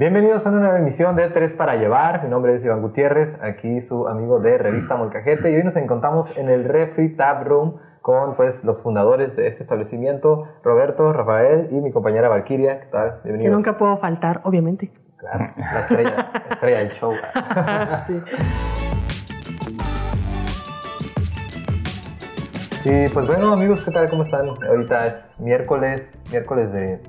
Bienvenidos a una nueva emisión de Tres para Llevar. Mi nombre es Iván Gutiérrez, aquí su amigo de Revista Molcajete y hoy nos encontramos en el Refri Tab Room con pues los fundadores de este establecimiento, Roberto, Rafael y mi compañera Valquiria. ¿Qué tal? Bienvenidos. Que nunca puedo faltar, obviamente. Claro, la estrella, la estrella del show. sí. Y pues bueno amigos, ¿qué tal? ¿Cómo están? Ahorita es miércoles, miércoles de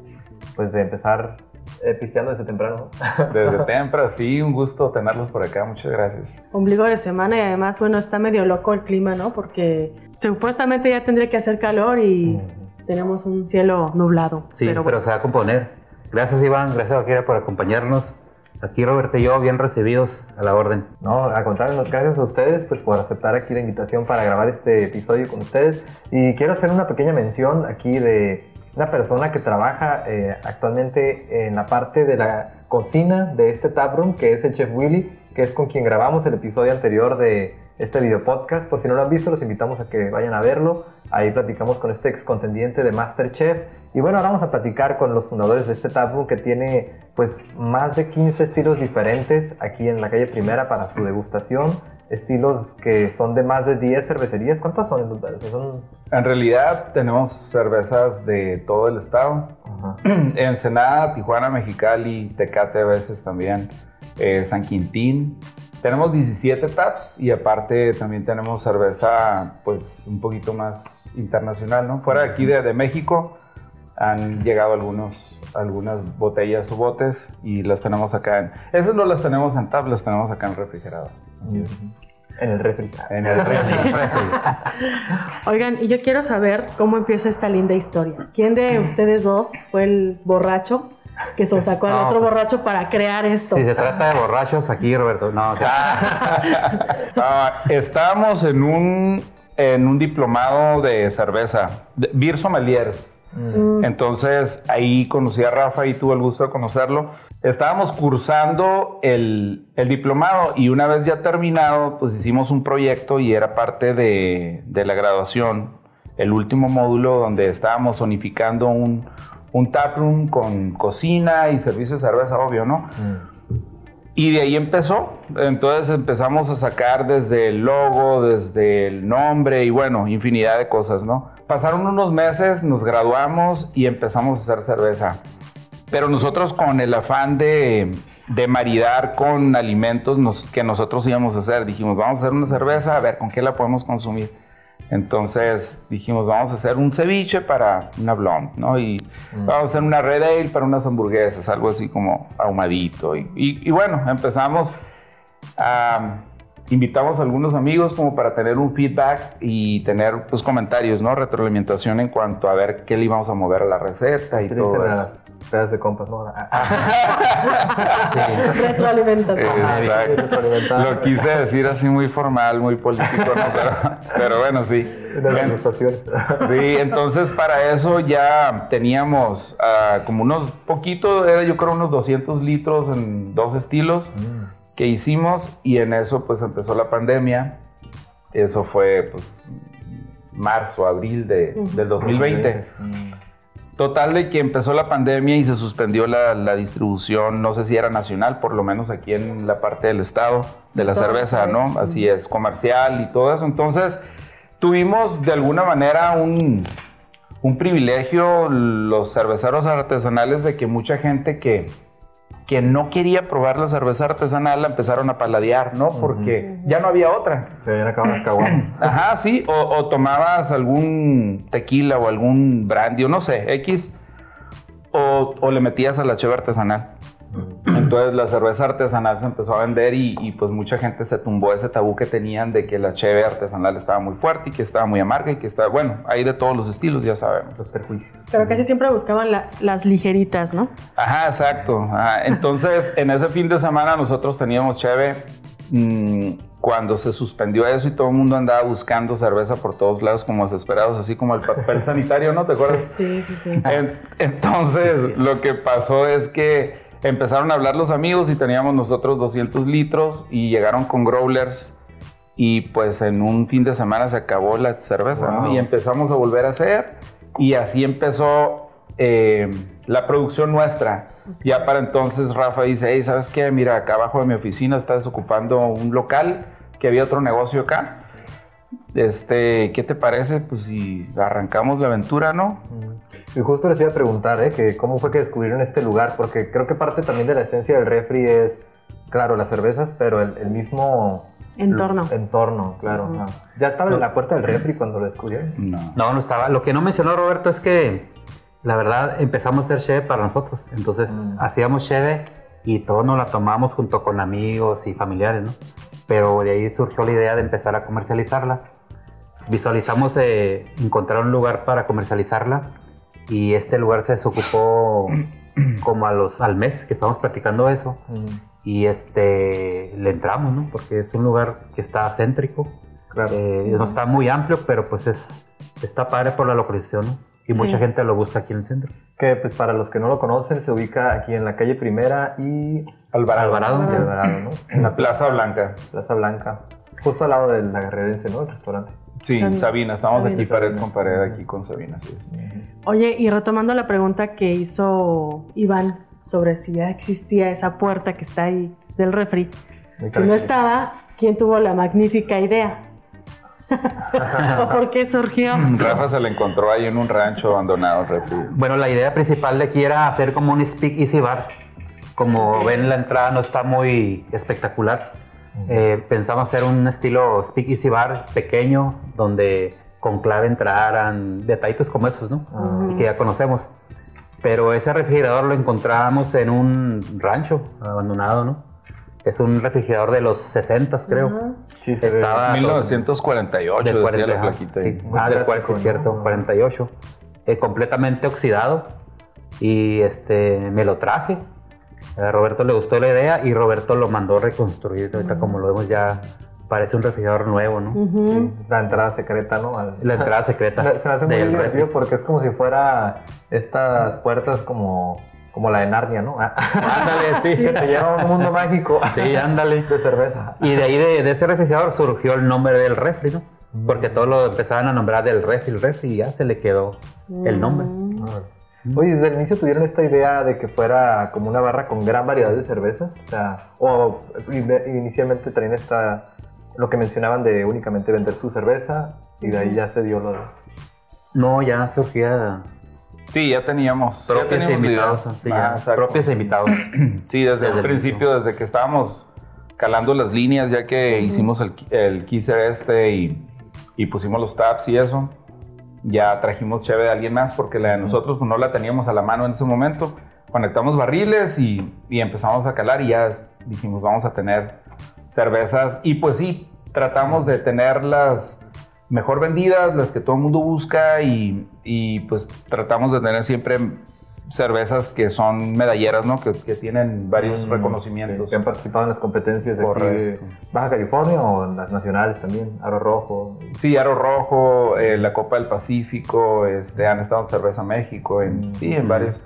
pues de empezar eh, pisteando desde temprano. Desde temprano, sí, un gusto tenerlos por acá, muchas gracias. Ombligo de semana y además, bueno, está medio loco el clima, ¿no? Porque supuestamente ya tendría que hacer calor y tenemos un cielo nublado. Sí, pero, se va a componer. Gracias Iván, gracias Akira por acompañarnos. Aquí Roberto y yo bien recibidos a la orden. No, a contrario, gracias a ustedes pues por aceptar aquí la invitación para grabar este episodio con ustedes. Y quiero hacer una pequeña mención aquí de una persona que trabaja eh, actualmente en la parte de la cocina de este taproom, que es el chef Willy, que es con quien grabamos el episodio anterior de este video podcast. Por si no lo han visto, los invitamos a que vayan a verlo. Ahí platicamos con este ex contendiente de Masterchef. Y bueno, ahora vamos a platicar con los fundadores de este taproom que tiene pues más de 15 estilos diferentes aquí en la calle Primera para su degustación estilos que son de más de 10 cervecerías. ¿Cuántas son en total? Son... En realidad tenemos cervezas de todo el estado. Ensenada, Tijuana, Mexicali, Tecate a veces también, eh, San Quintín. Tenemos 17 taps y aparte también tenemos cerveza pues un poquito más internacional, ¿no? Fuera de aquí de, de México han llegado algunos, algunas botellas o botes y las tenemos acá. En, esas no las tenemos en tap, las tenemos acá en el refrigerador. En el refri. En el refri. Oigan, y yo quiero saber cómo empieza esta linda historia. ¿Quién de ustedes dos fue el borracho que se sacó al otro pues, borracho para crear esto? Si se trata de borrachos, aquí, Roberto. No, o ah, estábamos en un, en un diplomado de cerveza, de Beer Sommeliers. Mm. Entonces ahí conocí a Rafa y tuve el gusto de conocerlo. Estábamos cursando el, diplomado y una vez ya terminado, pues hicimos un proyecto y era parte de, la graduación, el último módulo donde estábamos zonificando un, un taproom con cocina y servicio de cerveza, obvio, ¿no? Mm. Y de ahí empezó. Entonces empezamos a sacar desde el logo, desde el nombre y bueno, infinidad de cosas, ¿no? Pasaron unos meses, nos graduamos y empezamos a hacer cerveza. Pero nosotros con el afán de, de maridar con alimentos que nosotros íbamos a hacer, dijimos, vamos a hacer una cerveza, a ver con qué la podemos consumir. Entonces dijimos, vamos a hacer un ceviche para una blonde, ¿no? Y mm. vamos a hacer una red ale para unas hamburguesas, algo así como ahumadito. Y, y, y bueno, empezamos a invitamos a algunos amigos como para tener un feedback y tener pues, comentarios, ¿no? Retroalimentación en cuanto a ver qué le íbamos a mover a la receta y todo eso. Las de compas, ¿no? sí. Retroalimentación. Exacto. Lo quise decir así muy formal, muy político, ¿no? pero, bueno, sí. sí, entonces para eso ya teníamos uh, como unos poquitos, era yo creo unos 200 litros en dos estilos. Mm que hicimos y en eso pues empezó la pandemia. Eso fue pues marzo, abril de, del 2020. Total de que empezó la pandemia y se suspendió la, distribución, no sé si era nacional, por lo menos aquí en la parte del estado de la cerveza, ¿no? Así es, comercial y todo eso. Entonces tuvimos de alguna manera un, un privilegio los cerveceros artesanales de que mucha gente que, que no quería probar la cerveza artesanal la empezaron a paladear, ¿no? Porque ya no había otra. Se habían acabado las caguamas. Ajá, sí. O, tomabas algún tequila o algún brandy o no sé, X. O, o le metías a la cheve artesanal. Entonces la cerveza artesanal se empezó a vender y, pues mucha gente se tumbó ese tabú que tenían de que la cheve artesanal estaba muy fuerte y que estaba muy amarga y que estaba, bueno, hay de todos los estilos, ya sabemos. Los perjuicios. Pero casi siempre buscaban las ligeritas, ¿no? Ajá, exacto. Entonces en ese fin de semana nosotros teníamos cheve. Mm, cuando se suspendió eso y todo el mundo andaba buscando cerveza por todos lados como desesperados, así como el papel sanitario, ¿no? ¿Te acuerdas? Sí, sí, sí. Entonces, lo que pasó es que empezaron a hablar los amigos y teníamos nosotros 200 litros y llegaron con growlers y pues en un fin de semana se acabó la cerveza y empezamos a volver a hacer y así empezó eh, la producción nuestra. Ya para entonces Rafa dice, hey, ¿sabes qué? Mira, acá abajo de mi oficina está desocupando un local, que había otro negocio acá. Este, ¿qué te parece? Pues si arrancamos la aventura, ¿no? Y justo les iba a preguntar, ¿eh? Que cómo fue que descubrieron este lugar, porque creo que parte también de la esencia del refri es, claro, las cervezas, pero el, el mismo Entorno. Entorno, claro. ¿Ya estaba en la puerta del refri cuando lo descubrieron? No. No, no estaba. Lo que no mencionó Roberto es que la verdad empezamos a hacer cheve para nosotros. Entonces Mm. hacíamos cheve y todo nos la tomamos junto con amigos y familiares, ¿no? Pero de ahí surgió la idea de empezar a comercializarla. Visualizamos eh, encontrar un lugar para comercializarla y este lugar se desocupó como a los, al mes que estábamos platicando eso Mm, y este le entramos, ¿no? Porque es un lugar que está céntrico, Claro. eh, no está muy amplio, pero pues es está padre por la localización, ¿no? Y mucha Sí. gente lo busca aquí en el centro. Que pues para los que no lo conocen, se ubica aquí en la calle Primera y Alvarado. Alvarado. y Alvarado, ¿no? En la Plaza Blanca. Plaza Blanca. Justo al lado de la Garredense, ¿no? El restaurante. Sí, Sabina. Sabina. Estamos Sabina. aquí pared con pared, aquí con Sabina. sí. Oye, y retomando la pregunta que hizo Iván sobre si ya existía esa puerta que está ahí del refri. Si no estaba, ¿quién tuvo la magnífica idea? ¿O por qué surgió? Rafa se le encontró ahí en un rancho abandonado, refri. Bueno, la idea principal de aquí era hacer como un speak easy bar. Como ven, la entrada no está muy espectacular. Eh, pensamos hacer un estilo speak easy bar pequeño, donde con clave entraran detallitos como esos, ¿no? Y que ya conocemos. Pero ese refrigerador lo encontramos en un rancho abandonado, ¿no? Es un refrigerador de los 60, creo. Ajá. Sí, se ve. Estaba 1948, del decía 40, la ajá, plaquita. sí, ah, del cual clásico, sí es cierto, ¿no? 48. Eh, completamente oxidado. Y este, me lo traje. A Roberto le gustó la idea y Roberto lo mandó reconstruir. Ahorita, como lo vemos, ya parece un refrigerador nuevo, ¿no? Ujú. Sí, la entrada secreta, ¿no? Al- La entrada secreta. Se me hace muy divertido refri. porque es como si fuera estas puertas como, como la de Narnia, ¿no? Ándale, sí. que te lleva a un mundo mágico. Sí, ándale. De cerveza. Y de ahí, de, de ese refrigerador, surgió el nombre del refri, ¿no? Porque todos lo empezaban a nombrar del refri, el refri, y ya se le quedó el nombre. Oye, desde el inicio tuvieron esta idea de que fuera como una barra con gran variedad de cervezas, o sea, o in- inicialmente traían esta, lo que mencionaban de únicamente vender su cerveza y de ahí ya se dio lo de... No, ya surgía Sí, ya teníamos. propios e invitados. sí, Ah, ya, propios e invitados. Sí, desde, Desde el el principio, desde que estábamos calando las líneas, ya que hicimos el, el kisser este y, y pusimos los tabs y eso, ya trajimos cheve de alguien más porque la de nosotros no la teníamos a la mano en ese momento. Conectamos barriles y, empezamos a calar y ya dijimos vamos a tener cervezas y pues sí, tratamos de tenerlas mejor vendidas, las que todo el mundo busca y, pues tratamos de tener siempre cervezas que son medalleras, ¿no? Que, que tienen varios reconocimientos. Que han participado en las competencias de, aquí de. Baja California o en las nacionales también, Aro Rojo. Sí, Aro Rojo, eh, la Copa del Pacífico, este, han estado en Cerveza México, en, Mm. sí, en varios.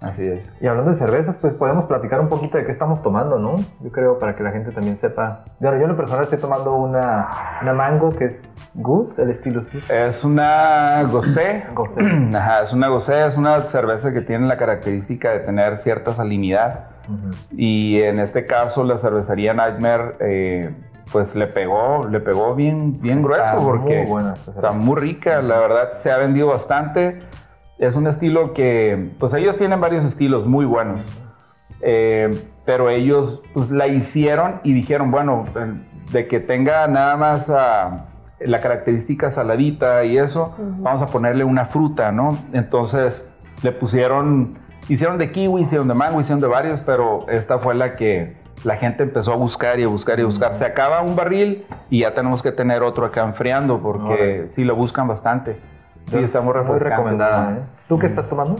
Así es. Y hablando de cervezas, pues podemos platicar un poquito de qué estamos tomando, ¿no? Yo creo para que la gente también sepa. Bueno, yo en lo personal estoy tomando una, una mango que es Goose, el estilo Goose. Es una Gosé. Ajá, es una Gosé, es una cerveza que tiene la característica de tener cierta salinidad. Ujú. Y en este caso, la cervecería Nightmare, eh, pues le pegó, le pegó bien, bien Está grueso porque muy buena está muy rica. La verdad, se ha vendido bastante. Es un estilo que, pues ellos tienen varios estilos muy buenos. Eh, pero ellos pues, la hicieron y dijeron, bueno, de que tenga nada más ah, la característica saladita y eso, vamos a ponerle una fruta, ¿no? Entonces le pusieron, hicieron de kiwi, hicieron de mango, hicieron de varios, pero esta fue la que la gente empezó a buscar y a buscar y a buscar. Se acaba un barril y ya tenemos que tener otro acá enfriando porque Órale. sí lo buscan bastante. Sí, está muy muy recomendada. ¿eh? ¿Tú qué estás tomando?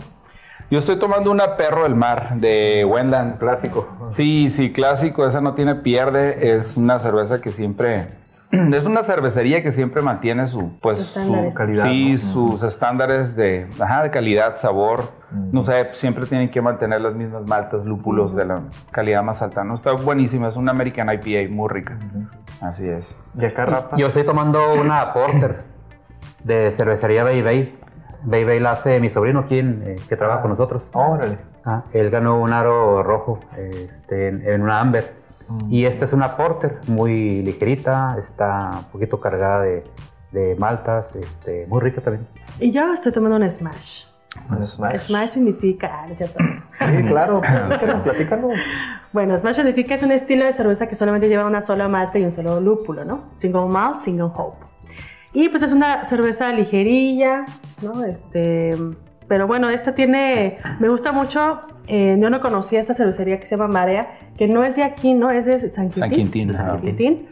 Yo estoy tomando una Perro del Mar de Wendland. Clásico. Sí, sí, clásico, esa no tiene pierde, es una cerveza que siempre es una cervecería que siempre mantiene su pues su calidad, Sí, ¿no? sus estándares de ajá, de calidad, sabor. No sé, siempre tienen que mantener las mismas maltas, lúpulos de la calidad más alta. No está buenísima, es una American IPA muy rica. Así es. Y acá, Rafa. Yo estoy tomando una Porter de cervecería Bay Bay. Bay Bay la hace mi sobrino, quien eh, que trabaja con nosotros. Órale. Ah, él ganó un aro rojo este, en, en una Amber. Y esta es una Porter, muy ligerita, está un poquito cargada de, de maltas, este, muy rica también. Y yo estoy tomando un Smash. Un Smash. Smash significa... Ah, no es cierto. Sí, claro. Pero platícanos. Bueno, Smash significa es un estilo de cerveza que solamente lleva una sola malta y un solo lúpulo, ¿no? Single malt, single hope. Y pues es una cerveza ligerilla, ¿no? Este, pero bueno, esta tiene, me gusta mucho, eh, yo no conocía esta cervecería que se llama Marea, que no es de aquí, ¿no? Es de San Quintín. San Quintín. De San. Quintín.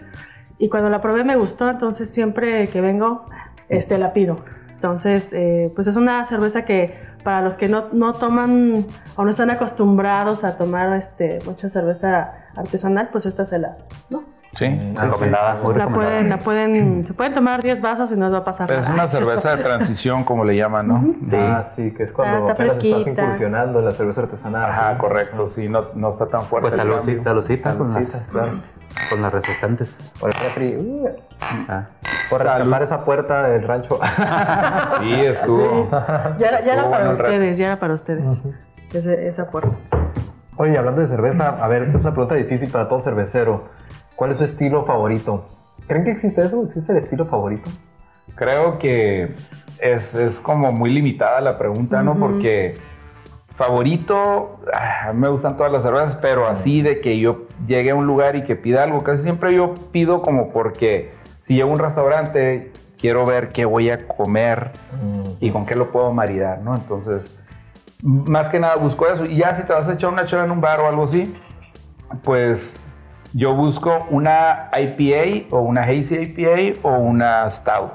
Y cuando la probé me gustó, entonces siempre que vengo, este, la pido. Entonces, eh, pues es una cerveza que para los que no, no toman o no están acostumbrados a tomar este, mucha cerveza artesanal, pues esta se la, ¿no? Sí, sí, sí. recomendada, muy La recomendada. pueden, la pueden, se pueden tomar 10 vasos y no les va a pasar Es nada. una cerveza de transición, como le llaman, ¿no? Sí. Ah, sí, que es cuando está apenas estás incursionando en la cerveza artesanal. Ajá, sí. correcto. Sí, no, no está tan fuerte. Pues el salud, cambio. saludcita con Saludcita, las, claro. con las refrescantes. Por el refri. uh, Ah. por Salud. escapar esa puerta del rancho. Sí, estuvo. Ya, era- ya era Estuvo para ustedes, ya era para ustedes. Ese- esa puerta. Oye, hablando de cerveza, a ver, esta es una pregunta difícil para todo cervecero. ¿Cuál es su estilo favorito? ¿Creen que existe eso? ¿Existe el estilo favorito? Creo que es, es como muy limitada la pregunta, ¿no? Porque favorito, ah, me gustan todas las cervezas, pero así de que yo llegue a un lugar y que pida algo, casi siempre yo pido como porque si llego a un restaurante, quiero ver qué voy a comer y con qué lo puedo maridar, ¿no? Entonces, más que nada busco eso. Y ya si te vas a echar una chela en un bar o algo así, pues yo busco una IPA o una Hazy IPA o una Stout.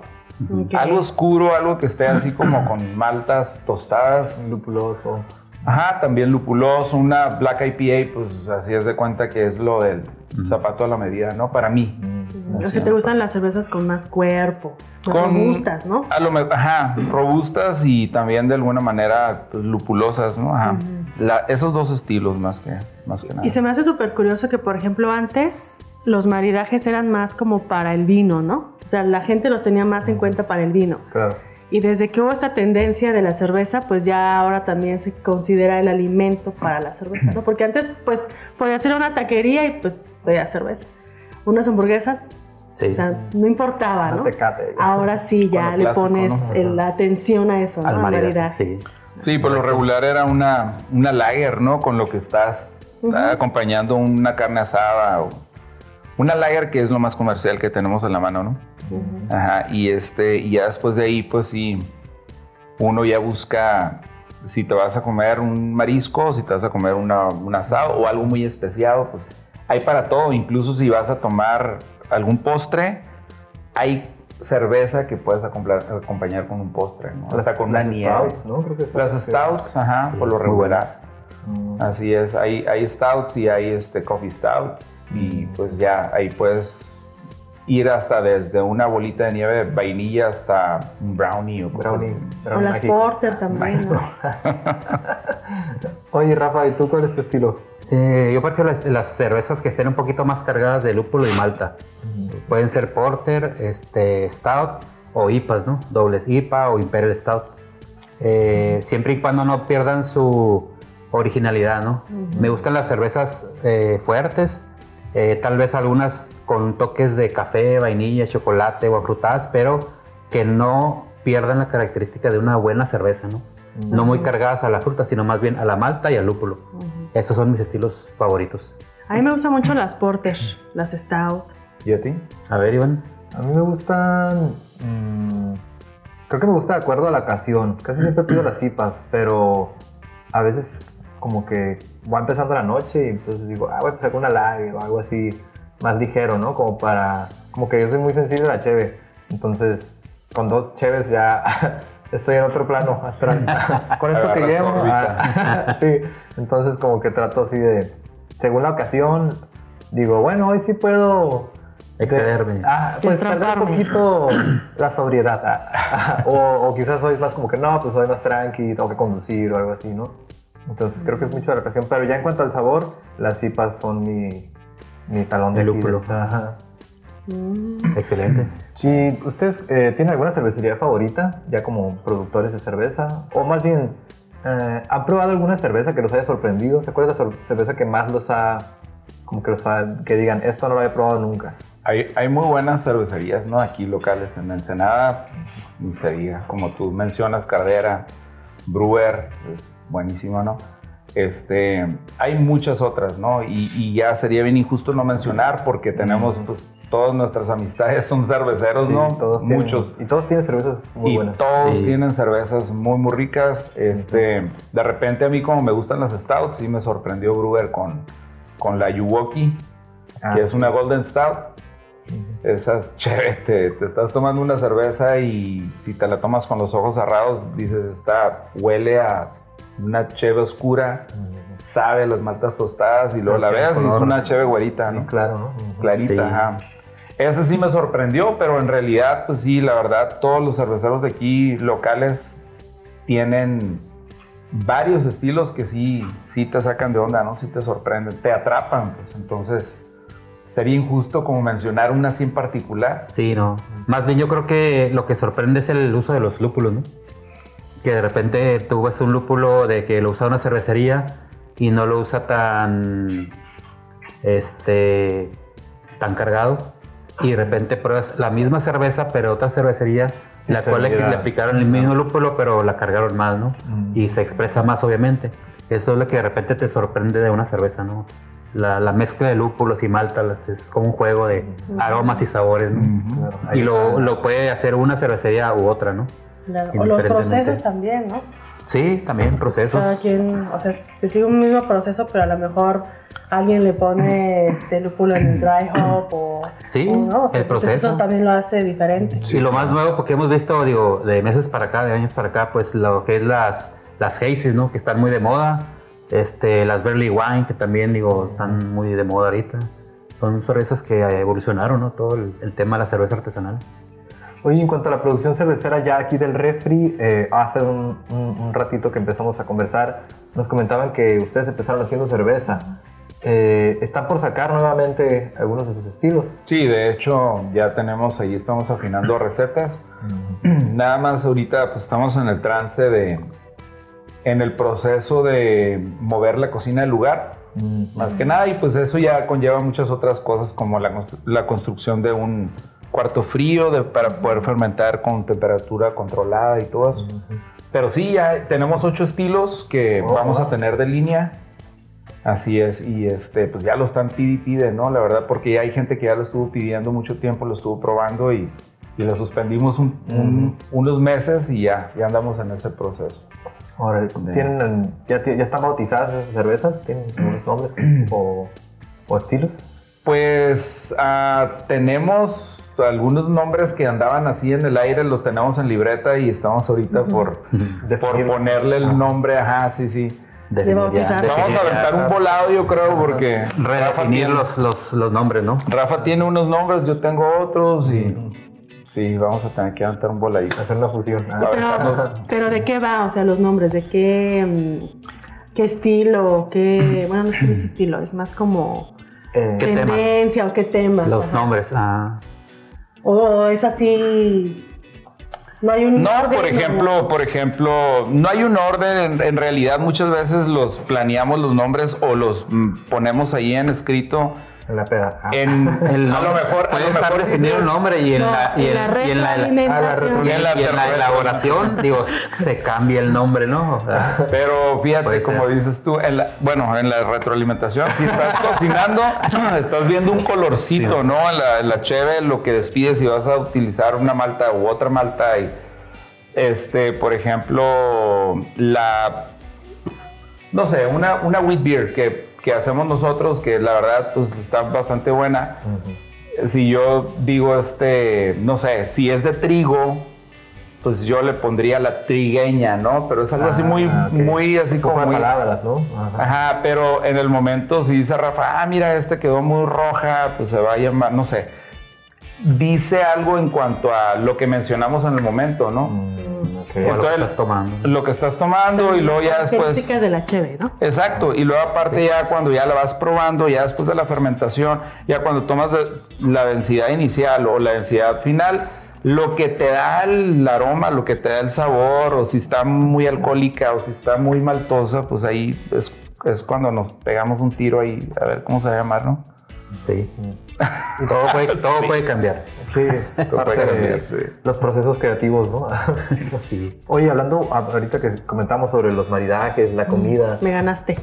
Ok. Algo oscuro, algo que esté así como con maltas tostadas. Lupuloso. Ajá, también lupuloso, una Black IPA, pues así es de cuenta que es lo del zapato a la medida, ¿no? Para mí. O si te gustan las cervezas con más cuerpo, más Con- robustas, ¿no? A lo me- ajá, robustas y también de alguna manera pues, lupulosas, ¿no? Ajá. La- esos dos estilos más que, más que nada. Y se me hace súper curioso que, por ejemplo, antes los maridajes eran más como para el vino, ¿no? O sea, la gente los tenía más en cuenta para el vino. Claro. Y desde que hubo esta tendencia de la cerveza, pues ya ahora también se considera el alimento para la cerveza, ¿no? Porque antes, pues, podías ir a una taquería y pues podía cerveza. Unas hamburguesas, Sí. o sea, no importaba, ¿no? tecate. Ahora sí ya le clásico, pones ¿no? la atención a eso, al maridaje. Sí. Sí, por lo regular era una, una lager, ¿no? Con lo que estás ah, acompañando una carne asada o una lager que es lo más comercial que tenemos en la mano, ¿no? Ajá, y este, y ya después de ahí, pues sí, uno ya busca si te vas a comer un marisco, si te vas a comer una, un asado o algo muy especiado, pues hay para todo, incluso si vas a tomar algún postre, hay cerveza que puedes acompañar con un postre, ¿no? Hasta con una Las nieve. stouts, ¿no? Creo que esas- Las stouts, ajá, Sí, por lo regular. Mm. Así es, hay, hay stouts y hay este coffee stouts y pues ya ahí puedes ir hasta desde una bolita de nieve de vainilla hasta un brownie o cosas Brownie. O brownie las porter también, ¿no? Oye, Rafa, ¿y tú cuál es tu estilo? Eh, yo prefiero las, las cervezas que estén un poquito más cargadas de lúpulo y malta. Pueden ser porter, este, stout o IPAs, ¿no? Dobles IPA o Imperial Stout. Eh, siempre y cuando no pierdan su originalidad, ¿no? Me gustan las cervezas eh, fuertes, eh, tal vez algunas con toques de café, vainilla, chocolate o afrutadas, pero que no pierdan la característica de una buena cerveza, ¿no? No muy cargadas a la fruta, sino más bien a la malta y al lúpulo. Esos son mis estilos favoritos. A mí me gustan mucho las porter, las stout. ¿Y a ti? A ver, Iván. A mí me gustan. mm, creo que me gusta de acuerdo a la ocasión. Casi siempre pido las cipas, pero a veces como que va empezando la noche y entonces digo, ah, voy a empezar con una lager o algo así más ligero, ¿no? Como para. Como que yo soy muy sensible a la cheve. Entonces, con dos cheves ya estoy en otro plano astral. con esto que llevo. ah, sí. Entonces, como que trato así de. Según la ocasión, digo, bueno, hoy sí puedo Excederme. Ah, pues perder un poquito la sobriedad. ah, o, o quizás es más como que no, pues soy más tranqui, tengo que conducir o algo así, ¿no? Entonces creo que es mucho de la ocasión. Pero ya en cuanto al sabor, las cipas son mi, mi talón de lúpulo. Ajá. Excelente. Sí, ¿ustedes eh, tienen alguna cervecería favorita, ya como productores de cerveza? O más bien, Eh, ¿Han probado alguna cerveza que los haya sorprendido? ¿Se acuerdan de la cerveza que más los ha, como que los ha, que digan, esto no lo había probado nunca? Hay, hay muy buenas cervecerías, ¿no? Aquí locales en Ensenada, ni se diga, como tú mencionas, Cardera, Brewer, es buenísimo, ¿no? Este, hay muchas otras, ¿no? Y, y ya sería bien injusto no mencionar porque tenemos, pues, todas nuestras amistades son cerveceros, Sí, ¿no? todos tienen- Muchos. y todos tienen cervezas muy y buenas. todos Sí. tienen cervezas muy, muy ricas. Este, de repente a mí como me gustan las stouts, sí me sorprendió Brewer con, con la Yuwoki, Ah, que es una Golden Stout. Esa es chévere, te, te estás tomando una cerveza y si te la tomas con los ojos cerrados, dices, esta huele a una cheve oscura, sabe a las maltas tostadas y luego la ves y es una cheve güerita, ¿no? claro, ¿no? Clarita. Sí. ajá. Ese sí me sorprendió, pero en realidad, pues sí, la verdad, todos los cerveceros de aquí locales tienen varios estilos que sí, sí te sacan de onda, ¿no? Sí te sorprenden, te atrapan, pues entonces sería injusto como mencionar una así en particular. Sí, no. Más bien yo creo que lo que sorprende es el uso de los lúpulos, ¿no? Que de repente tú ves un lúpulo de que lo usa una cervecería y no lo usa tan, este, tan cargado. Y de repente pruebas la misma cerveza, pero otra cervecería, la cual le, le aplicaron el mismo lúpulo, pero la cargaron más, ¿no? Mm. Y se expresa más, obviamente. Eso es lo que de repente te sorprende de una cerveza, ¿no? La, la mezcla de lúpulos y maltas es como un juego de aromas y sabores, ¿no? Claro, ahí Y lo, lo puede hacer una cervecería u otra, ¿no? Claro, O los procesos también, ¿no? Sí, también procesos. Cada quien, o sea, te sigue un mismo proceso, pero a lo mejor alguien le pone este lúpulo en el dry hop o. Sí, o no, o sea, el proceso. Eso también lo hace diferente. Y lo más nuevo, porque hemos visto, digo, de meses para acá, de años para acá, pues lo que es las, las hazies, ¿no? Que están muy de moda. Este, las Barley Wine, que también, digo, están muy de moda ahorita. Son cervezas que evolucionaron, ¿no? Todo el, el tema de la cerveza artesanal. Oye, en cuanto a la producción cervecera ya aquí del refri, eh, hace un, un- un ratito que empezamos a conversar, nos comentaban que ustedes empezaron haciendo cerveza. Eh, ¿Están por sacar nuevamente algunos de sus estilos? Sí, de hecho ya tenemos ahí, estamos afinando recetas. Nada más ahorita pues estamos en el trance de, en el proceso de mover la cocina del lugar, más que nada, y pues eso ya conlleva muchas otras cosas como la, la construcción de un cuarto frío de- para poder fermentar con temperatura controlada y todo eso. Pero sí, ya tenemos ocho estilos que Oh, vamos a tener de línea. Así es, y este, pues ya lo están pide y pide, ¿no? La verdad, porque ya hay gente que ya lo estuvo pidiendo mucho tiempo, lo estuvo probando y, y lo suspendimos un- un- unos meses y ya, ya andamos en ese proceso. Ahora, ¿tienen, ya, ¿Ya están bautizadas esas cervezas? ¿Tienen algunos nombres o, o estilos? Pues ah, tenemos algunos nombres que andaban así en el aire, los tenemos en libreta y estamos ahorita por, por ponerle el nombre, ajá, sí, sí. Vamos a aventar un volado, yo creo, porque Rafa Redefinir tiene, los, los, los nombres, ¿no? Rafa tiene unos nombres, yo tengo otros y sí, vamos a tener que aventar un voladito. Hacer una fusión. Ah, ver, Pero, ¿de qué va? O sea, los nombres, ¿de qué, mm, qué estilo? ¿Qué, bueno, no es no estilo, es más como eh, ¿Qué temas? tendencia o qué temas. Los ajá. nombres. Ah. O es así, no hay un No, orden, por ejemplo, por ejemplo, no hay un orden. En, en realidad, muchas veces los planeamos los nombres o los mm, ponemos ahí en escrito. En la peda. Ah, En, El a lo mejor, a puede lo estar mejor definido el nombre y en No, la, y y en- la y en la- retroalimentación. y en la- y en la elaboración, digo, se cambia el nombre, ¿no? Ah, Pero fíjate, Puede como ser. dices tú, en la- bueno, en la retroalimentación, si estás cocinando, estás viendo un colorcito, ¿no? En la, en la cheve, lo que despides si vas a utilizar una malta u otra malta. Y, este, por ejemplo, la, no sé, una, una wheat beer que, que hacemos nosotros, que la verdad, pues está bastante buena. Si yo digo, este, no sé, si es de trigo, pues yo le pondría la trigueña, ¿no? Pero es algo así muy, Ah, ok. muy así como de muy... palabras, ¿no? Ajá. Ajá, pero en el momento si dice Rafa, ah, mira, este quedó muy roja, pues se va a llamar, no sé. Dice algo en cuanto a lo que mencionamos en el momento, ¿no? Mm, lo que estás tomando. Lo que estás tomando y luego ya después... Características de la cheve, ¿no? Exacto, y luego aparte ya cuando ya la vas probando, ya después de la fermentación, ya cuando tomas la densidad inicial o la densidad final, lo que te da el aroma, lo que te da el sabor, o si está muy alcohólica o si está muy maltosa, pues ahí es, es cuando nos pegamos un tiro ahí, a ver cómo se va a llamar, ¿no? Sí. todo puede, todo puede cambiar. Sí, es parte puede de cambiar, sí. los procesos creativos, ¿no? Sí. Oye, hablando ahorita que comentamos sobre los maridajes, la comida. Me ganaste.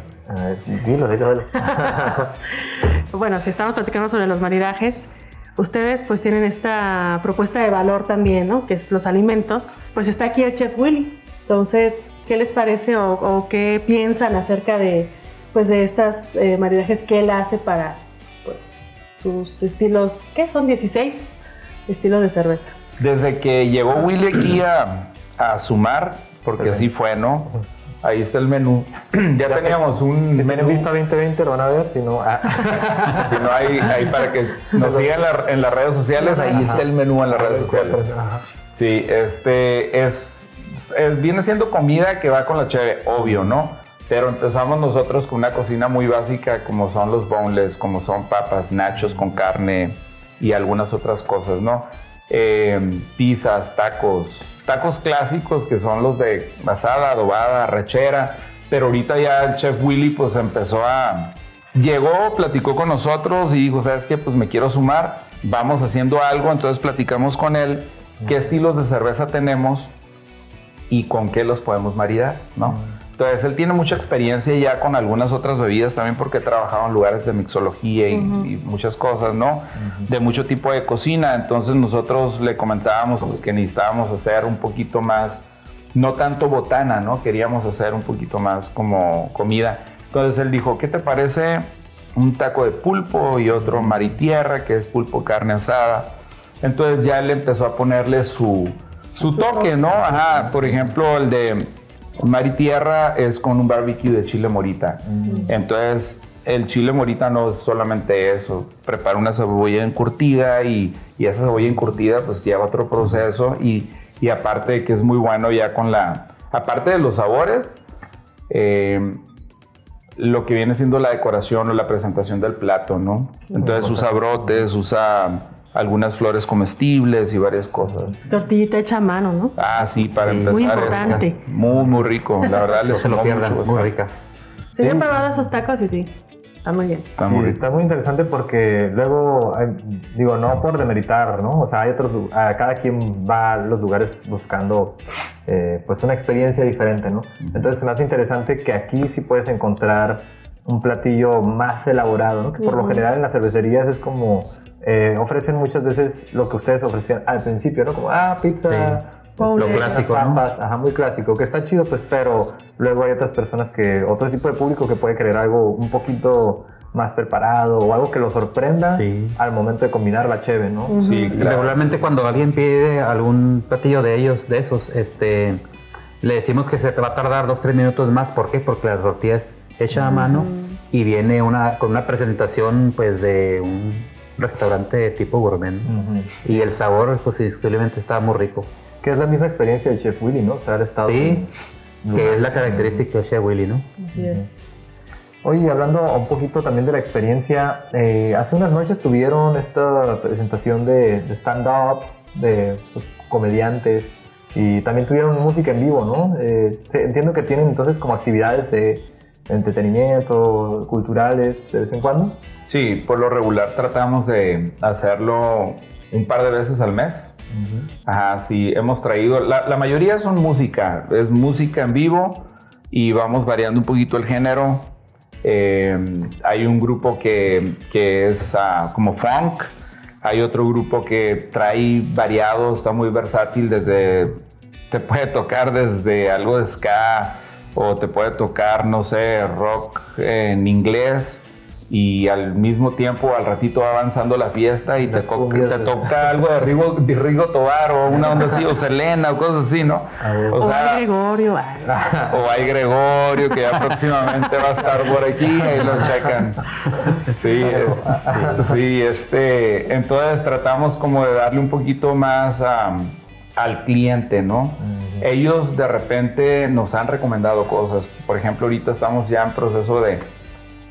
Dilo, dilo, dilo. Bueno, si estamos platicando sobre los maridajes, ustedes pues tienen esta propuesta de valor también, ¿no? Que es los alimentos. Pues está aquí el chef Willy. Entonces, ¿qué les parece o, o qué piensan acerca de, pues, de estas eh, maridajes que él hace para, pues, sus estilos, ¿qué? Son 16 estilos de cerveza. Desde que llegó Willy aquí a, a sumar, porque así fue, ¿no? Ahí está el menú. ya, Ya sé. teníamos un Si menú. vista 2020 lo van a ver, si no... ah. Si no, hay, hay para que nos sigan en, la- en las redes sociales, ahí está el menú en las redes sociales. Ajá. Sí, este es, es- viene siendo comida que va con la cheve, obvio, ¿no? Pero empezamos nosotros con una cocina muy básica como son los boneless, como son papas, nachos con carne y algunas otras cosas, ¿no? Eh, pizzas, tacos, tacos clásicos que son los de asada, adobada, rechera, pero ahorita ya el chef Willy pues empezó a... Llegó, platicó con nosotros y dijo, ¿sabes qué? Pues me quiero sumar, vamos haciendo algo, entonces platicamos con él qué estilos de cerveza tenemos y con qué los podemos maridar, ¿no? Entonces, él tiene mucha experiencia ya con algunas otras bebidas también porque ha trabajado en lugares de mixología y, y muchas cosas, ¿no? De mucho tipo de cocina. Entonces, nosotros le comentábamos pues, que necesitábamos hacer un poquito más, no tanto botana, ¿no? Queríamos hacer un poquito más como comida. Entonces, él dijo, ¿qué te parece un taco de pulpo y otro maritierra, que es pulpo carne asada? Entonces, ya él empezó a ponerle su, su toque, ¿no? Ajá, por ejemplo, el de Mar y Tierra es con un barbecue de chile morita. Entonces, el chile morita no es solamente eso. Prepara una cebolla encurtida y, y esa cebolla encurtida pues lleva otro proceso y, y aparte de que es muy bueno ya con la... Aparte de los sabores, eh, lo que viene siendo la decoración o la presentación del plato, ¿no? Entonces usa brotes, usa algunas flores comestibles y varias cosas. Tortillita hecha a mano, ¿no? Ah, sí, para Sí. empezar. Muy es importante. Muy, muy rico. La verdad, le No se lo pierdan, mucho. muy Está, rica. ¿Se han probado esos tacos? Y sí, está muy bien. está Sí, muy está muy interesante porque luego, eh, digo, no por demeritar, ¿no? O sea, hay otros, lu- a cada quien va a los lugares buscando eh, pues una experiencia diferente, ¿no? Entonces se me hace interesante que aquí sí puedes encontrar un platillo más elaborado, ¿no? Que por lo Ujú. general en las cervecerías es como, eh, ofrecen muchas veces lo que ustedes ofrecían al principio, ¿no? Como, ah, pizza. Sí. este, Lo clásico, ¿no? papas, ajá, muy clásico, que está chido, pues, pero luego hay otras personas que, otro tipo de público que puede querer algo un poquito más preparado o algo que lo sorprenda Sí. al momento de combinar la cheve, ¿no? Sí, claro. Regularmente cuando alguien pide algún platillo de ellos, de esos, este, le decimos que se te va a tardar dos, tres minutos más. ¿Por qué? Porque la tortilla es hecha a mano y viene una, con una presentación pues de un restaurante tipo gourmet. Y el sabor pues indiscutiblemente está muy rico. Que es la misma experiencia del chef Willy, ¿no? O sea, haber estado Sí, en que es la característica de Chef Willy, ¿no? Así es. Oye, hablando un poquito también de la experiencia, eh, hace unas noches tuvieron esta presentación de, de stand-up, de pues, comediantes, y también tuvieron música en vivo, ¿no? Eh, entiendo que tienen entonces como actividades de entretenimiento, culturales, de vez en cuando. Sí, por lo regular tratamos de hacerlo un par de veces al mes. Ajá, sí, hemos traído, la, la mayoría son música, es música en vivo y vamos variando un poquito el género. Eh, hay un grupo que, que es ah, como funk, hay otro grupo que trae variado, está muy versátil, desde, te puede tocar desde algo de ska o te puede tocar, no sé, rock en inglés y al mismo tiempo al ratito va avanzando la fiesta y te, Las co- cumbias te de- toca algo de Rigo, de Rigo Tobar o una onda así, o Selena o cosas así, ¿no? O O sea, hay Gregorio. o hay Gregorio que ya próximamente va a estar por aquí, ahí lo checan. Sí, sí, este, entonces tratamos como de darle un poquito más am, al cliente, ¿no? Ellos de repente nos han recomendado cosas. Por ejemplo, ahorita estamos ya en proceso de,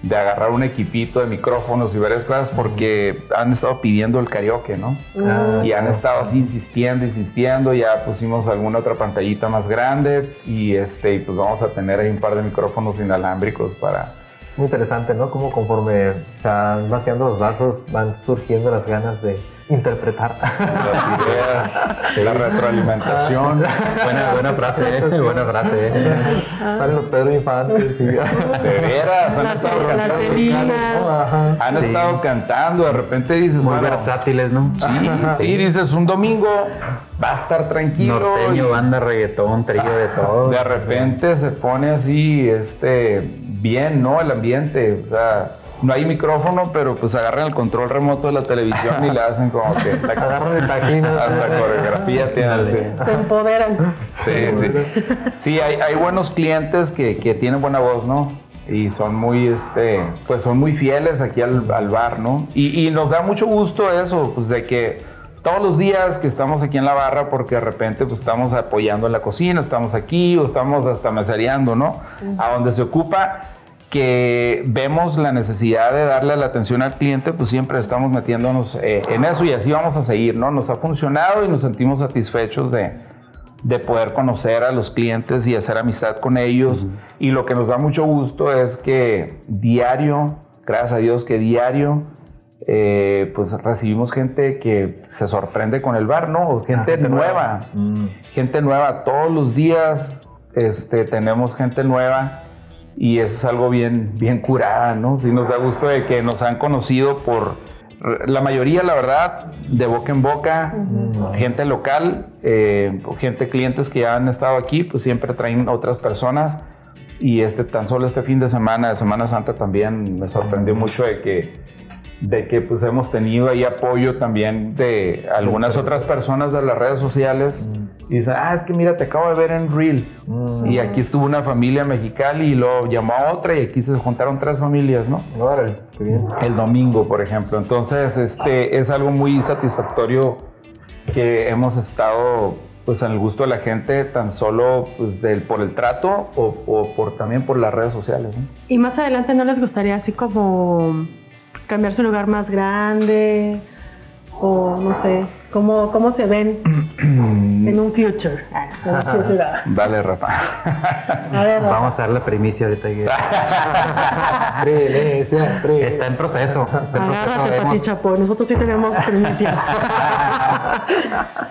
de agarrar un equipito de micrófonos y varias cosas porque han estado pidiendo el karaoke, ¿no? Ah, y han estado así insistiendo, insistiendo, ya pusimos alguna otra pantallita más grande y este, pues vamos a tener ahí un par de micrófonos inalámbricos para... Muy interesante, ¿no? Como conforme se van vaciando los vasos, van surgiendo las ganas de interpretar. las ideas, la retroalimentación. Buena, buena frase, eh, buena frase. eh. Salen los Pedro Infantes. y- De veras, han La, estado cantando. Han Sí. estado cantando, de repente dices, Muy bueno, versátiles, ¿no? sí, sí, dices, un domingo va a estar tranquilo. Norteño, y- banda, reggaetón, trillo de todo. De repente se pone así, este, bien, ¿no? El ambiente, o sea, no hay micrófono, pero pues agarran el control remoto de la televisión y le hacen como que la- Agarran el taquín. hasta coreografías tienen. Sí, Se empoderan. sí. Sí, Sí, hay, hay buenos clientes que, que tienen buena voz, ¿no? Y son muy, este, pues son muy fieles aquí al, al bar, ¿no? Y, y nos da mucho gusto eso, pues de que todos los días que estamos aquí en la barra, porque de repente pues estamos apoyando en la cocina, estamos aquí o estamos hasta mesereando, ¿no? A donde se ocupa que vemos la necesidad de darle la atención al cliente, pues siempre estamos metiéndonos eh, en eso y así vamos a seguir, ¿no? Nos ha funcionado y nos sentimos satisfechos de, de poder conocer a los clientes y hacer amistad con ellos. Y lo que nos da mucho gusto es que diario, gracias a Dios que diario, eh, pues recibimos gente que se sorprende con el bar, ¿no? Gente, gente nueva, Mm. gente nueva. Todos los días este, tenemos gente nueva y eso es algo bien, bien curada, ¿no? Sí nos da gusto de que nos han conocido por la mayoría, la verdad, de boca en boca, gente local, eh, gente, clientes que ya han estado aquí, pues siempre traen otras personas. Y este, tan solo este fin de semana, de Semana Santa, también me sorprendió mucho de que, de que pues hemos tenido ahí apoyo también de algunas otras personas de las redes sociales. Y dicen, ah, es que mira, te acabo de ver en Reel. Mm. Y aquí estuvo una familia mexicana y lo llamó a otra y aquí se juntaron tres familias, ¿no? Órale, qué bien. el domingo, por ejemplo. Entonces, este es algo muy satisfactorio que hemos estado pues en el gusto de la gente tan solo pues, del, por el trato o, o por también por las redes sociales. ¿no? Y más adelante no les gustaría así como cambiarse un lugar más grande o no sé, cómo, cómo se ven en un future. En un future. Dale, Rafa. A ver, Vamos a dar la primicia ahorita. que- Primicia, primicia. Está en proceso. Está en proceso. Nosotros sí tenemos primicias.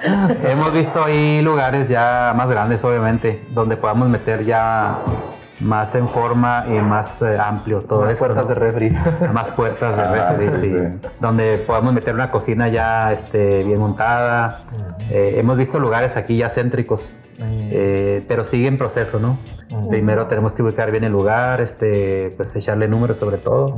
hemos visto ahí lugares ya más grandes, obviamente, donde podamos meter ya más en forma y más eh, amplio todo Más esto. puertas ¿no? de refri. Más puertas de Ah, refri, sí, sí, sí. Donde podamos meter una cocina ya este, bien montada. Eh, hemos visto lugares aquí ya céntricos, eh, pero sigue en proceso, ¿no? Primero tenemos que ubicar bien el lugar, este, pues echarle números sobre todo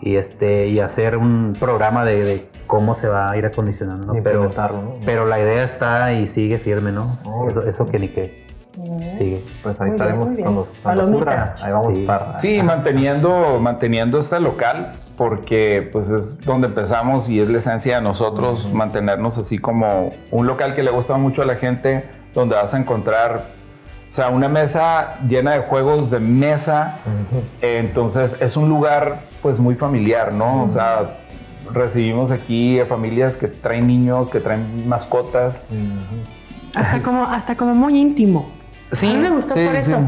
y, este, y hacer un programa de, de cómo se va a ir acondicionando, ¿no? Pero, ¿no? pero la idea está y sigue firme, ¿no? Oh, eso, eso que ni que sigue. Pues ahí Muy estaremos bien. cuando, cuando ocurra. Ahí vamos Sí. a estar. Sí, manteniendo, manteniendo este local, porque pues es donde empezamos y es la esencia de nosotros, mantenernos así como un local que le gusta mucho a la gente, donde vas a encontrar, o sea, una mesa llena de juegos de mesa, entonces es un lugar pues muy familiar, ¿no? O sea, recibimos aquí a familias que traen niños, que traen mascotas. hasta, como, hasta como muy íntimo. Sí, a mí me gustó sí, por sí. eso.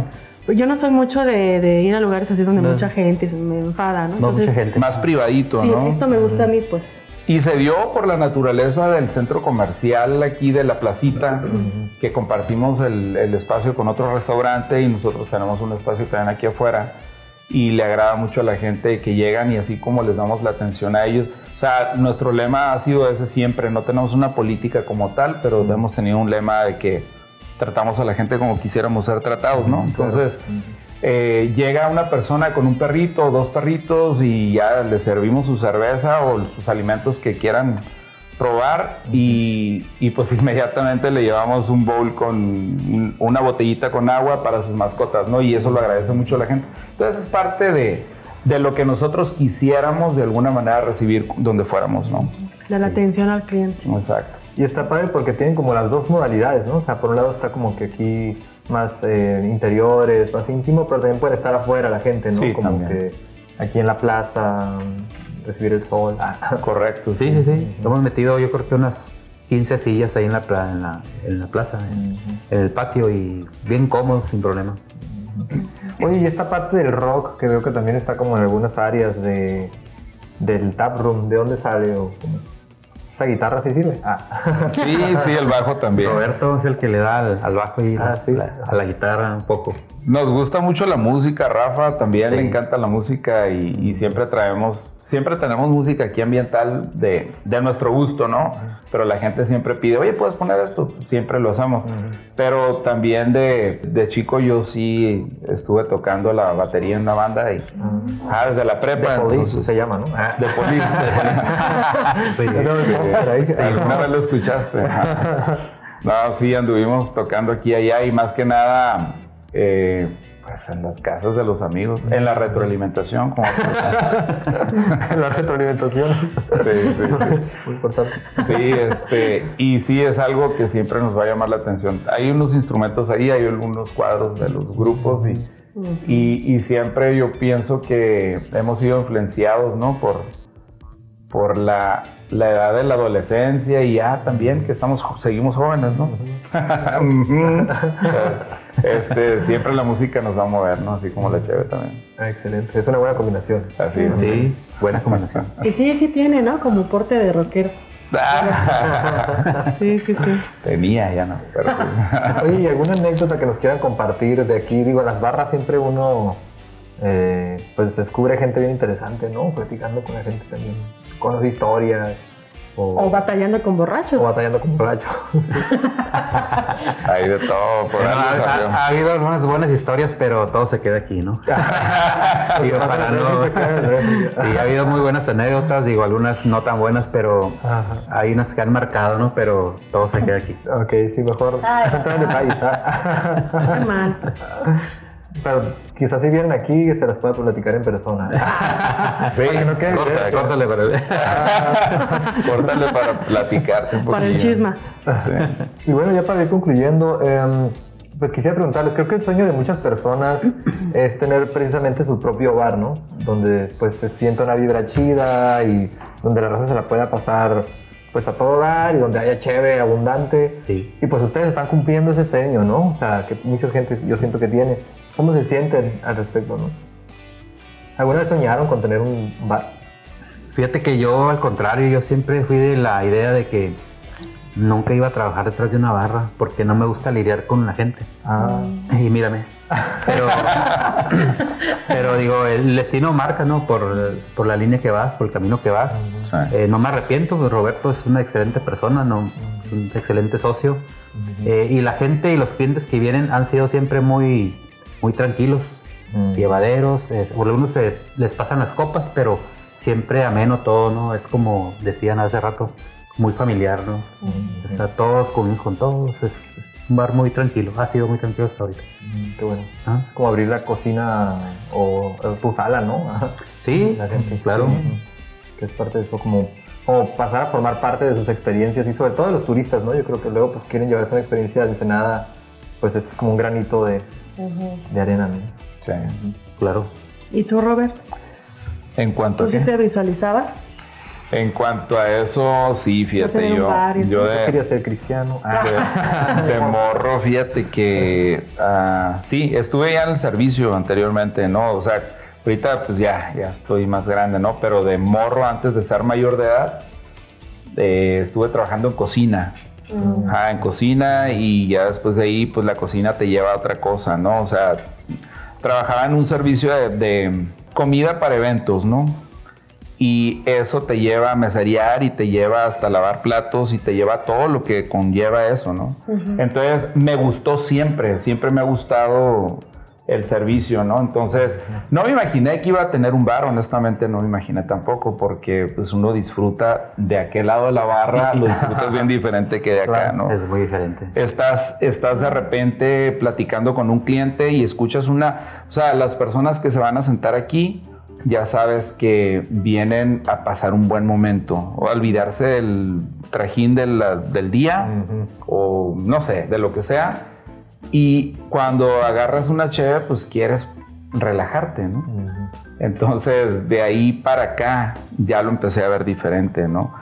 Yo no soy mucho de, de ir a lugares así donde No. mucha gente se me enfada, ¿no? No mucha gente. Más privadito, Sí, ¿no? esto me gusta a mí, pues. Y se dio por la naturaleza del centro comercial aquí de la placita, que compartimos el, el espacio con otro restaurante y nosotros tenemos un espacio también aquí afuera. Y le agrada mucho a la gente que llegan y así como les damos la atención a ellos. O sea, nuestro lema ha sido ese siempre. No tenemos una política como tal, pero hemos tenido un lema de que tratamos a la gente como quisiéramos ser tratados, ¿no? Entonces, eh, llega una persona con un perrito o dos perritos y ya le servimos su cerveza o sus alimentos que quieran probar y, y pues inmediatamente le llevamos un bowl con un- una botellita con agua para sus mascotas, ¿no? Y eso lo agradece mucho la gente. Entonces es parte de, de lo que nosotros quisiéramos de alguna manera recibir donde fuéramos, ¿no? De la atención al cliente. Exacto. Y está padre porque tienen como las dos modalidades, ¿no? O sea, por un lado está como que aquí más eh, interiores, más íntimo, pero también puede estar afuera la gente, ¿no? Sí, como también. que aquí en la plaza, recibir el sol. Ah, Correcto. Sí, sí, sí. Hemos metido yo creo que unas 15 sillas ahí en la, pla- en la, en la plaza, en, en el patio y bien cómodos, sin problema. Oye, y esta parte del rock que veo que también está como en algunas áreas de, del tap room, ¿de dónde sale? O como- ¿Esa guitarra sí sirve? Ah. Sí, sí, el bajo también. Roberto es el que le da al, al bajo y Ah, la- sí. la- a la guitarra un poco. Nos gusta mucho la música, Rafa también Sí. le encanta la música y, y siempre traemos, siempre tenemos música aquí ambiental de, de nuestro gusto, ¿no? Pero la gente siempre pide, oye, ¿puedes poner esto? Siempre lo hacemos. Pero también de, de chico yo sí estuve tocando la batería en una banda y ah, desde la prepa. The Police entonces- se llama, ¿no? Ah. De Police, de. Sí. Ahí. Sí, alguna vez lo escuchaste. No, sí, anduvimos tocando aquí y allá y más que nada, eh, pues en las casas de los amigos, en la retroalimentación. Como La retroalimentación. sí, sí, sí. Muy importante. Sí, este, y sí es algo que siempre nos va a llamar la atención. Hay unos instrumentos ahí, hay algunos cuadros de los grupos y, y, y siempre yo pienso que hemos sido influenciados, ¿no? Por, por la, la edad de la adolescencia y ya también que estamos, seguimos jóvenes, ¿no? Este, siempre la música nos va a mover, ¿no? Así como la cheve también. Ah, excelente. Es una buena combinación. Así es. Sí, buena combinación. Y sí, sí tiene, ¿no? Como porte de rockero. Sí, sí, sí. Tenía, ya no, pero sí. Oye, ¿y alguna anécdota que nos quieran compartir de aquí? Digo, en las barras siempre uno eh, pues descubre gente bien interesante, ¿no? Platicando con la gente también. Conoce historias. O, O batallando con borrachos. o batallando con borrachos. Hay de todo, por algo ha, salió. ha- ha habido algunas buenas historias, pero todo se queda aquí, ¿no? Digo, para no- Sí, ha habido muy buenas anécdotas, digo, algunas no tan buenas, pero Ajá. hay unas que han marcado, ¿no? Pero todo se queda aquí. Ok, sí, mejor Ay. entrar en detalles. Qué mal. Pero quizás si vienen aquí se las pueda platicar en persona. Sí, Para que no quede Corta-. Córtale para Córtale para platicarte un Para el chisma. Sí. Y bueno, ya para ir concluyendo, em, pues quisiera preguntarles, creo que el sueño de muchas personas es tener precisamente su propio hogar, ¿no? Donde pues se sienta una vibra chida y donde la raza se la pueda pasar pues a todo dar y donde haya chévere, abundante. Sí. Y pues ustedes están cumpliendo ese sueño, ¿no? O sea, que mucha gente yo siento que tiene. ¿Cómo se sienten al respecto, no? ¿Alguna vez soñaron con tener un bar? Fíjate que yo, al contrario, yo siempre fui de la idea de que nunca iba a trabajar detrás de una barra porque no me gusta lidiar con la gente. Ah, Y mírame. Pero, pero digo, el destino marca, ¿no? Por, por la línea que vas, por el camino que vas. Sí. Eh, no me arrepiento, pues, Roberto es una excelente persona, ¿no? es un excelente socio. Eh, y la gente y los clientes que vienen han sido siempre muy, muy tranquilos, Mm. llevaderos. Eh, por algunos se les pasan las copas, pero siempre ameno todo, ¿no? Es como decían hace rato, muy familiar, ¿no? O sea, todos comimos con todos. Es un bar muy tranquilo, ha sido muy tranquilo hasta ahorita. mm, qué bueno. ¿Ah? Es como abrir la cocina o, o tu sala, ¿no? Sí, la gente. claro. Sí, que es parte de eso, como, como pasar a formar parte de sus experiencias y sobre todo de los turistas, ¿no? Yo creo que luego pues quieren llevarse una experiencia de Ensenada, pues este es como un granito de, de arena, ¿no? Sí. Claro. ¿Y tú, Robert? En cuanto ¿Tú a qué? te visualizabas? En cuanto a eso, sí, fíjate, yo, yo Yo de, quería ser cristiano. de, de morro, fíjate que ah, sí, estuve ya en el servicio anteriormente, ¿no? O sea, ahorita pues ya, ya estoy más grande, ¿no? Pero de morro, antes de ser mayor de edad, eh, estuve trabajando en cocina. Ajá, en cocina y ya después de ahí, pues la cocina te lleva a otra cosa, ¿no? O sea, trabajaba en un servicio de, de comida para eventos, ¿no? Y eso te lleva a meserear y te lleva hasta lavar platos y te lleva a todo lo que conlleva eso, ¿no? Entonces me gustó siempre, siempre me ha gustado el servicio, ¿no? Entonces no me imaginé que iba a tener un bar, honestamente no me imaginé tampoco, porque pues uno disfruta de aquel lado de la barra, lo disfrutas bien diferente que de acá, ¿no? Es muy diferente. Estás, estás de repente platicando con un cliente y escuchas una, o sea, las personas que se van a sentar aquí, ya sabes que vienen a pasar un buen momento o a olvidarse del trajín de la- del día o no sé, de lo que sea. Y cuando agarras una cheve, pues quieres relajarte, ¿no? Entonces, de ahí para acá ya lo empecé a ver diferente, ¿no?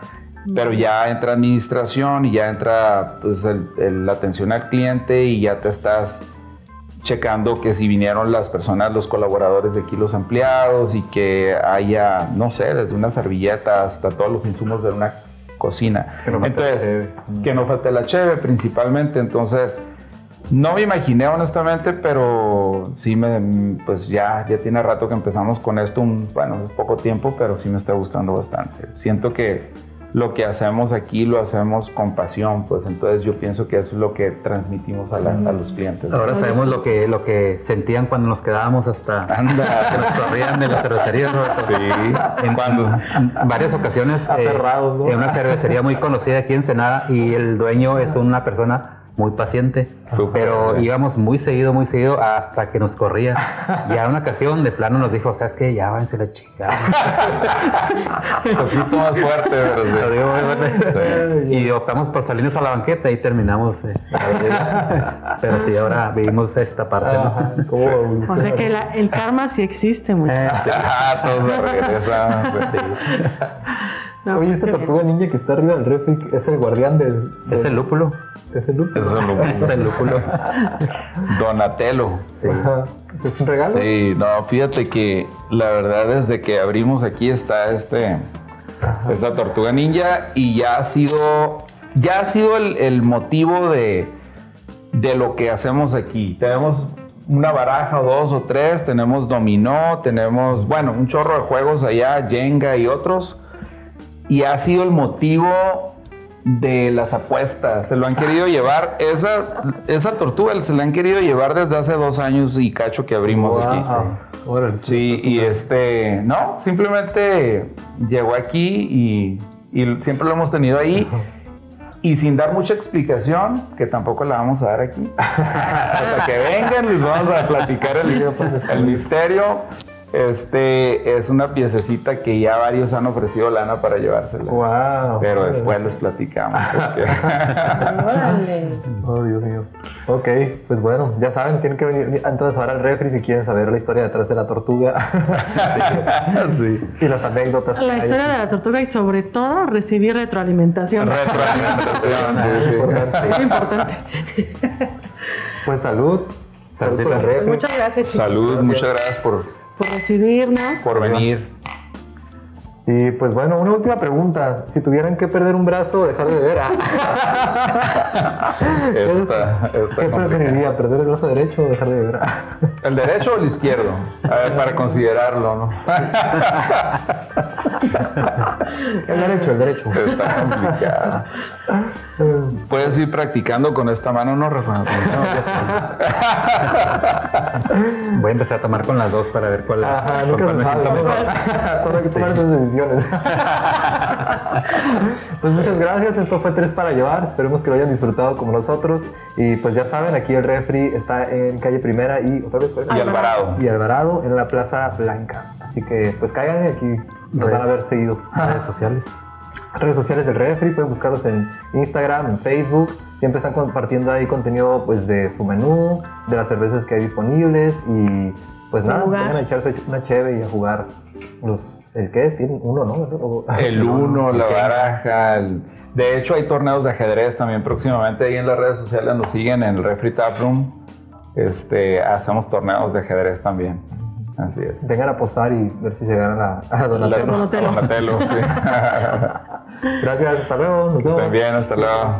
Pero ya entra administración y ya entra pues, el- el- la atención al cliente y ya te estás checando que si vinieron las personas, los colaboradores de aquí, los empleados y que haya, no sé, desde una servilleta hasta todos los insumos de una cocina. Que no Entonces, que no falte la cheve principalmente. Entonces, no me imaginé honestamente, pero sí me, pues ya, ya tiene rato que empezamos con esto, un- bueno, es poco tiempo, pero sí me está gustando bastante. Siento que lo que hacemos aquí lo hacemos con pasión, pues entonces yo pienso que eso es lo que transmitimos a, la- a los clientes. Ahora sabemos lo que, lo que sentían cuando nos quedábamos hasta que Anda. nos corrían de la cervecería. ¿no? Sí, En, cuando... en varias ocasiones eh, Aferrados, ¿no? en una cervecería muy conocida aquí en Senada y el dueño es una persona muy paciente, Súper pero bien. íbamos muy seguido, muy seguido hasta que nos corría. Y a una ocasión de plano nos dijo, ¿sabes qué? Ya váyanse la chingada. Un poquito más fuerte, pero sí. Lo digo, bueno. Sí. Y optamos por salirnos a la banqueta y terminamos. eh, pero sí, ahora vivimos esta parte. ¿no? Ajá, ¿cómo Sí. O sea que la- el karma sí existe, muchachos. Eh, sí. Ah, todo se pues sí. No, Oye, pues esta tortuga ninja que está arriba del refri es el guardián del. Es el lúpulo. Es el lúpulo. Es lo Es el lúpulo. Donatello. Sí. ¿Es un regalo? Sí, no, fíjate que la verdad desde que abrimos aquí está este esta tortuga ninja y ya ha sido ya ha sido el, el motivo de, de lo que hacemos aquí. Tenemos una baraja o dos o tres, tenemos dominó, tenemos, bueno, un chorro de juegos allá, Jenga y otros. Y ha sido el motivo de las apuestas. Se lo han querido llevar, esa, esa tortuga se la han querido llevar desde hace dos años y cacho que abrimos aquí. Órale. Sí, y este, no, simplemente llegó aquí y, y siempre lo hemos tenido ahí. Y sin dar mucha explicación, que tampoco la vamos a dar aquí. Hasta que vengan, les vamos a platicar el, el misterio. Este es una piececita que ya varios han ofrecido lana para llevársela. Wow. Pero después les platicamos. porque-. Oh, Dios mío. Ok, pues bueno, ya saben, tienen que venir entonces ahora al refri si quieren saber la historia detrás de la tortuga sí. y las anécdotas. La historia de la tortuga y sobre todo recibir retroalimentación. Retroalimentación, sí, sí. Muy importante. Pues salud. Salud el refri. Muchas gracias chicos, Salud, muchas gracias por, por recibirnos. por venir. Y pues bueno, una última pregunta. Si tuvieran que perder un brazo o dejar de beber, ah, Está, está ¿qué preferiría? ¿Perder el brazo derecho o dejar de beber? ¿El derecho o el izquierdo? A ver, para considerarlo, ¿no? El derecho, el derecho. Está complicado. Puedes ir practicando con esta mano, ¿no, Rafa? Voy a empezar a tomar con las dos para ver cuál, Ajá, con nunca cuál se me sabe. siento mejor. Cuando hay que tomar esas decisiones. pues muchas gracias. Esto fue Tres para Llevar. Esperemos que lo hayan disfrutado como nosotros. Y pues ya saben, aquí el refri está en calle Primera y otra vez Y Alvarado. y Alvarado en la Plaza Blanca. Así que pues caigan y aquí nos van a ver seguido. Redes sociales. redes sociales del refri, pueden buscarlos en Instagram, en Facebook. Siempre están compartiendo ahí contenido pues de su menú, de las cervezas que hay disponibles y pues nada, vengan a echarse una cheve y a jugar los el qué tienen uno, ¿no? El uno, la baraja. el- De hecho, hay torneos de ajedrez también próximamente. Ahí en las redes sociales nos siguen en el Refri Tap Room. Este, hacemos torneos de ajedrez también. Así es. Vengan a apostar y ver si se ganan a, a Donatello. Donatello. Donatello, sí. Gracias, hasta luego. Nos Que vemos. estén bien, hasta luego.